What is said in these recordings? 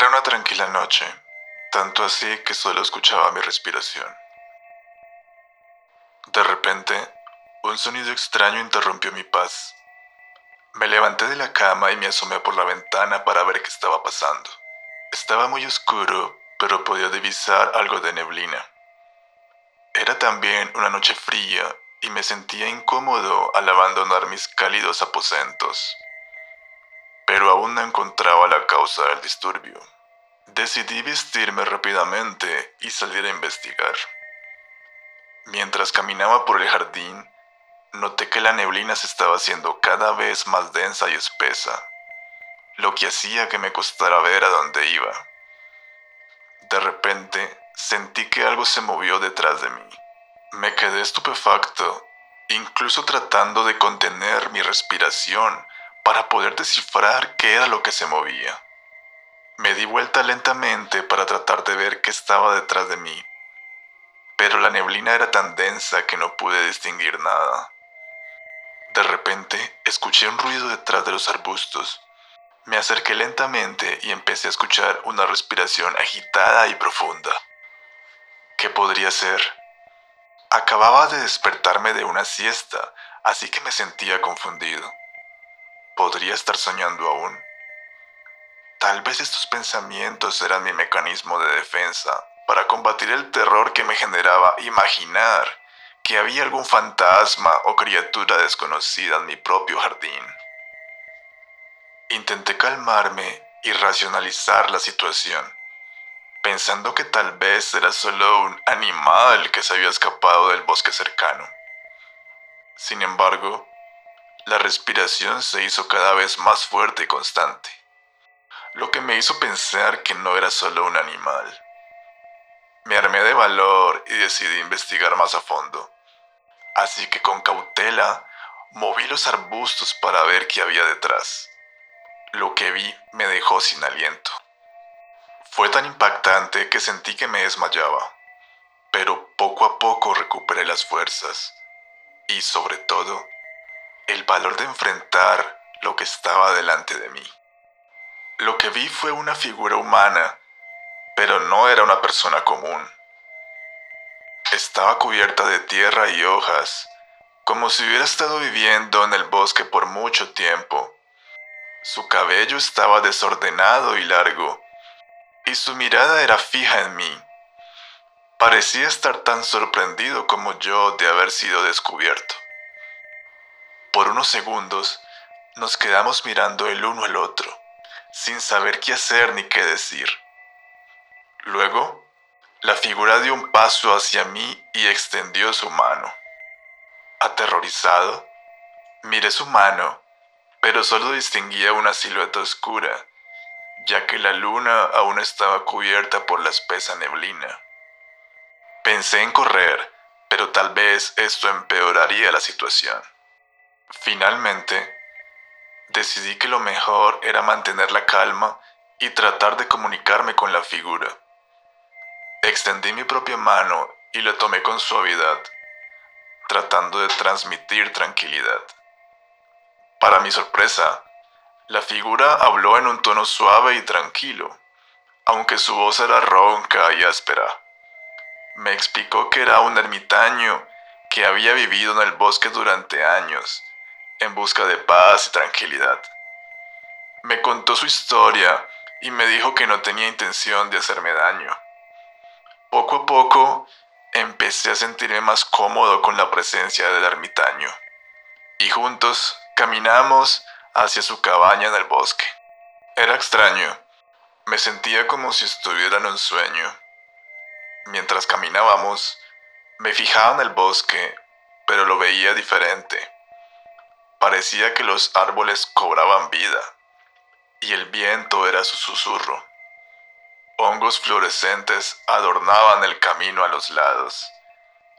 Era una tranquila noche, tanto así que solo escuchaba mi respiración. De repente, un sonido extraño interrumpió mi paz. Me levanté de la cama y me asomé por la ventana para ver qué estaba pasando. Estaba muy oscuro, pero podía divisar algo de neblina. Era también una noche fría y me sentía incómodo al abandonar mis cálidos aposentos. Pero aún no encontraba la causa del disturbio. Decidí vestirme rápidamente y salir a investigar. Mientras caminaba por el jardín, noté que la neblina se estaba haciendo cada vez más densa y espesa, lo que hacía que me costara ver a dónde iba. De repente, sentí que algo se movió detrás de mí. Me quedé estupefacto, incluso tratando de contener mi respiración para poder descifrar qué era lo que se movía. Me di vuelta lentamente para tratar de ver qué estaba detrás de mí, pero la neblina era tan densa que no pude distinguir nada. De repente escuché un ruido detrás de los arbustos. Me acerqué lentamente y empecé a escuchar una respiración agitada y profunda. ¿Qué podría ser? Acababa de despertarme de una siesta, así que me sentía confundido. ¿Podría estar soñando aún? Tal vez estos pensamientos eran mi mecanismo de defensa para combatir el terror que me generaba imaginar que había algún fantasma o criatura desconocida en mi propio jardín. Intenté calmarme y racionalizar la situación, pensando que tal vez era solo un animal que se había escapado del bosque cercano. Sin embargo, la respiración se hizo cada vez más fuerte y constante lo que me hizo pensar que no era solo un animal. Me armé de valor y decidí investigar más a fondo. Así que con cautela moví los arbustos para ver qué había detrás. Lo que vi me dejó sin aliento. Fue tan impactante que sentí que me desmayaba, pero poco a poco recuperé las fuerzas y sobre todo el valor de enfrentar lo que estaba delante de mí. Lo que vi fue una figura humana, pero no era una persona común. Estaba cubierta de tierra y hojas, como si hubiera estado viviendo en el bosque por mucho tiempo. Su cabello estaba desordenado y largo, y su mirada era fija en mí. Parecía estar tan sorprendido como yo de haber sido descubierto. Por unos segundos nos quedamos mirando el uno al otro sin saber qué hacer ni qué decir. Luego, la figura dio un paso hacia mí y extendió su mano. Aterrorizado, miré su mano, pero solo distinguía una silueta oscura, ya que la luna aún estaba cubierta por la espesa neblina. Pensé en correr, pero tal vez esto empeoraría la situación. Finalmente, decidí que lo mejor era mantener la calma y tratar de comunicarme con la figura. Extendí mi propia mano y la tomé con suavidad, tratando de transmitir tranquilidad. Para mi sorpresa, la figura habló en un tono suave y tranquilo, aunque su voz era ronca y áspera. Me explicó que era un ermitaño que había vivido en el bosque durante años en busca de paz y tranquilidad. Me contó su historia y me dijo que no tenía intención de hacerme daño. Poco a poco empecé a sentirme más cómodo con la presencia del ermitaño y juntos caminamos hacia su cabaña en el bosque. Era extraño, me sentía como si estuviera en un sueño. Mientras caminábamos, me fijaba en el bosque, pero lo veía diferente. Parecía que los árboles cobraban vida y el viento era su susurro. Hongos fluorescentes adornaban el camino a los lados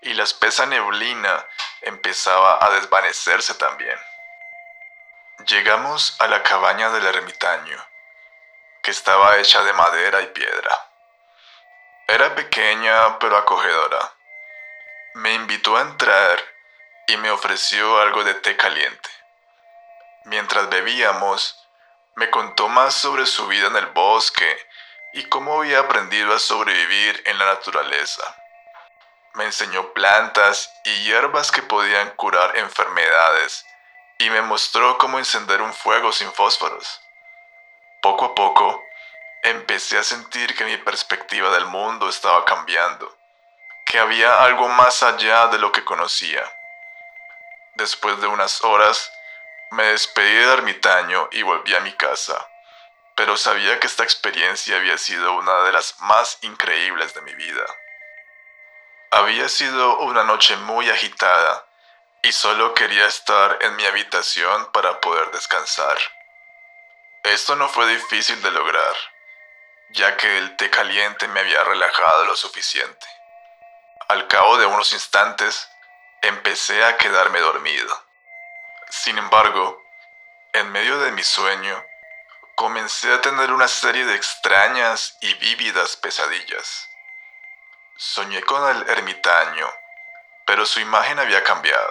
y la espesa neblina empezaba a desvanecerse también. Llegamos a la cabaña del ermitaño, que estaba hecha de madera y piedra. Era pequeña pero acogedora. Me invitó a entrar y me ofreció algo de té caliente. Mientras bebíamos, me contó más sobre su vida en el bosque y cómo había aprendido a sobrevivir en la naturaleza. Me enseñó plantas y hierbas que podían curar enfermedades y me mostró cómo encender un fuego sin fósforos. Poco a poco, empecé a sentir que mi perspectiva del mundo estaba cambiando, que había algo más allá de lo que conocía. Después de unas horas, me despedí de ermitaño y volví a mi casa, pero sabía que esta experiencia había sido una de las más increíbles de mi vida. Había sido una noche muy agitada y solo quería estar en mi habitación para poder descansar. Esto no fue difícil de lograr, ya que el té caliente me había relajado lo suficiente. Al cabo de unos instantes, empecé a quedarme dormido. Sin embargo, en medio de mi sueño, comencé a tener una serie de extrañas y vívidas pesadillas. Soñé con el ermitaño, pero su imagen había cambiado.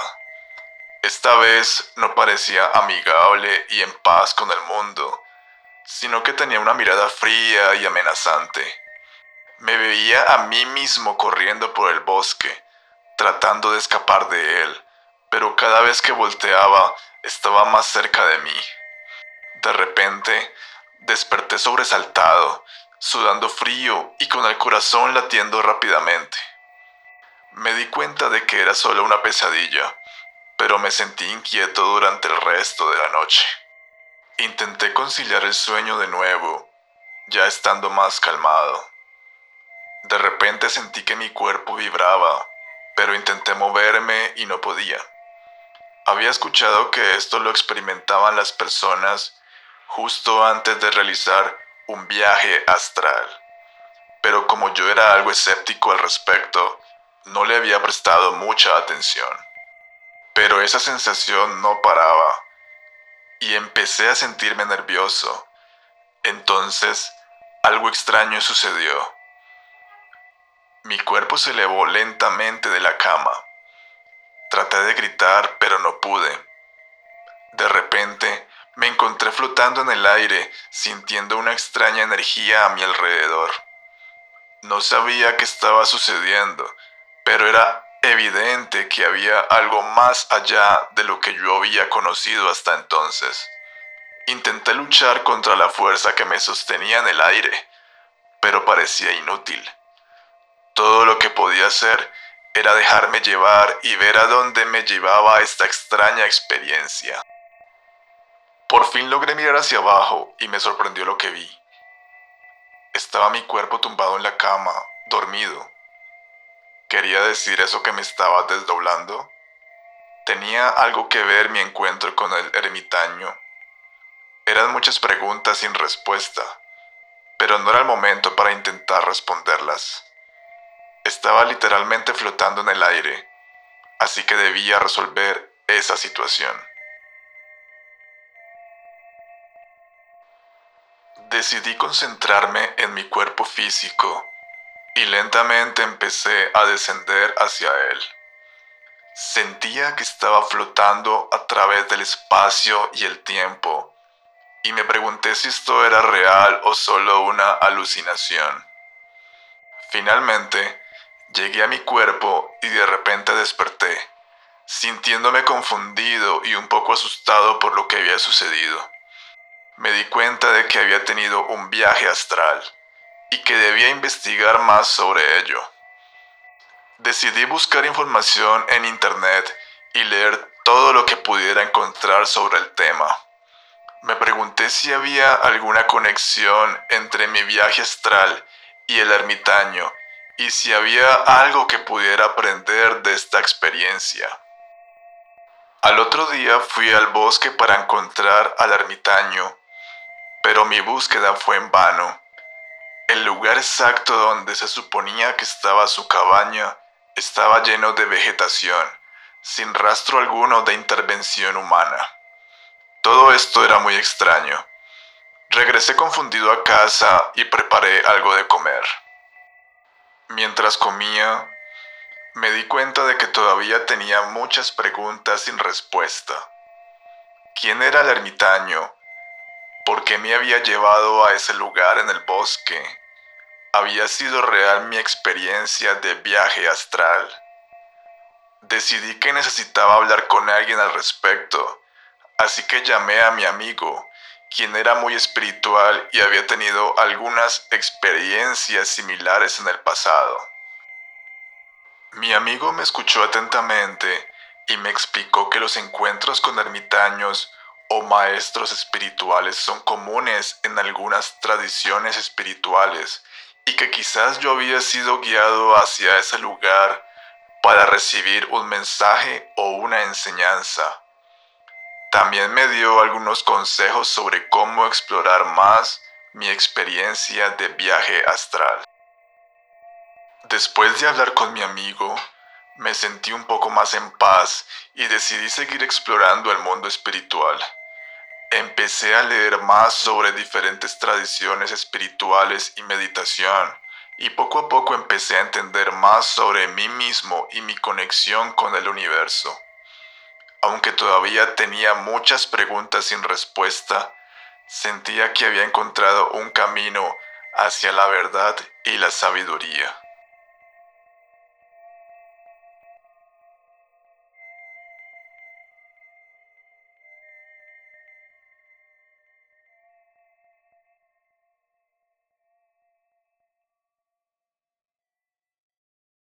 Esta vez no parecía amigable y en paz con el mundo, sino que tenía una mirada fría y amenazante. Me veía a mí mismo corriendo por el bosque, tratando de escapar de él, pero cada vez que volteaba estaba más cerca de mí. De repente, desperté sobresaltado, sudando frío y con el corazón latiendo rápidamente. Me di cuenta de que era solo una pesadilla, pero me sentí inquieto durante el resto de la noche. Intenté conciliar el sueño de nuevo, ya estando más calmado. De repente sentí que mi cuerpo vibraba, pero intenté moverme y no podía. Había escuchado que esto lo experimentaban las personas justo antes de realizar un viaje astral, pero como yo era algo escéptico al respecto, no le había prestado mucha atención. Pero esa sensación no paraba y empecé a sentirme nervioso. Entonces, algo extraño sucedió. Mi cuerpo se elevó lentamente de la cama. Traté de gritar, pero no pude. De repente, me encontré flotando en el aire, sintiendo una extraña energía a mi alrededor. No sabía qué estaba sucediendo, pero era evidente que había algo más allá de lo que yo había conocido hasta entonces. Intenté luchar contra la fuerza que me sostenía en el aire, pero parecía inútil. Todo lo que podía hacer era dejarme llevar y ver a dónde me llevaba esta extraña experiencia. Por fin logré mirar hacia abajo y me sorprendió lo que vi. Estaba mi cuerpo tumbado en la cama, dormido, ¿Quería decir eso que me estaba desdoblando? ¿Tenía algo que ver mi encuentro con el ermitaño? Eran muchas preguntas sin respuesta, pero no era el momento para intentar responderlas. Estaba literalmente flotando en el aire, así que debía resolver esa situación. Decidí concentrarme en mi cuerpo físico y lentamente empecé a descender hacia él. Sentía que estaba flotando a través del espacio y el tiempo, y me pregunté si esto era real o solo una alucinación. Finalmente, llegué a mi cuerpo y de repente desperté, sintiéndome confundido y un poco asustado por lo que había sucedido. Me di cuenta de que había tenido un viaje astral y que debía investigar más sobre ello. Decidí buscar información en Internet y leer todo lo que pudiera encontrar sobre el tema. Me pregunté si había alguna conexión entre mi viaje astral y el ermitaño y si había algo que pudiera aprender de esta experiencia. Al otro día fui al bosque para encontrar al ermitaño, pero mi búsqueda fue en vano el lugar exacto donde se suponía que estaba su cabaña estaba lleno de vegetación, sin rastro alguno de intervención humana. Todo esto era muy extraño. Regresé confundido a casa y preparé algo de comer. Mientras comía, me di cuenta de que todavía tenía muchas preguntas sin respuesta. ¿Quién era el ermitaño? ¿Por qué me había llevado a ese lugar en el bosque? había sido real mi experiencia de viaje astral. Decidí que necesitaba hablar con alguien al respecto, así que llamé a mi amigo, quien era muy espiritual y había tenido algunas experiencias similares en el pasado. Mi amigo me escuchó atentamente y me explicó que los encuentros con ermitaños o maestros espirituales son comunes en algunas tradiciones espirituales y que quizás yo había sido guiado hacia ese lugar para recibir un mensaje o una enseñanza. También me dio algunos consejos sobre cómo explorar más mi experiencia de viaje astral. Después de hablar con mi amigo, me sentí un poco más en paz y decidí seguir explorando el mundo espiritual. Empecé a leer más sobre diferentes tradiciones espirituales y meditación, y poco a poco empecé a entender más sobre mí mismo y mi conexión con el universo. Aunque todavía tenía muchas preguntas sin respuesta, sentía que había encontrado un camino hacia la verdad y la sabiduría.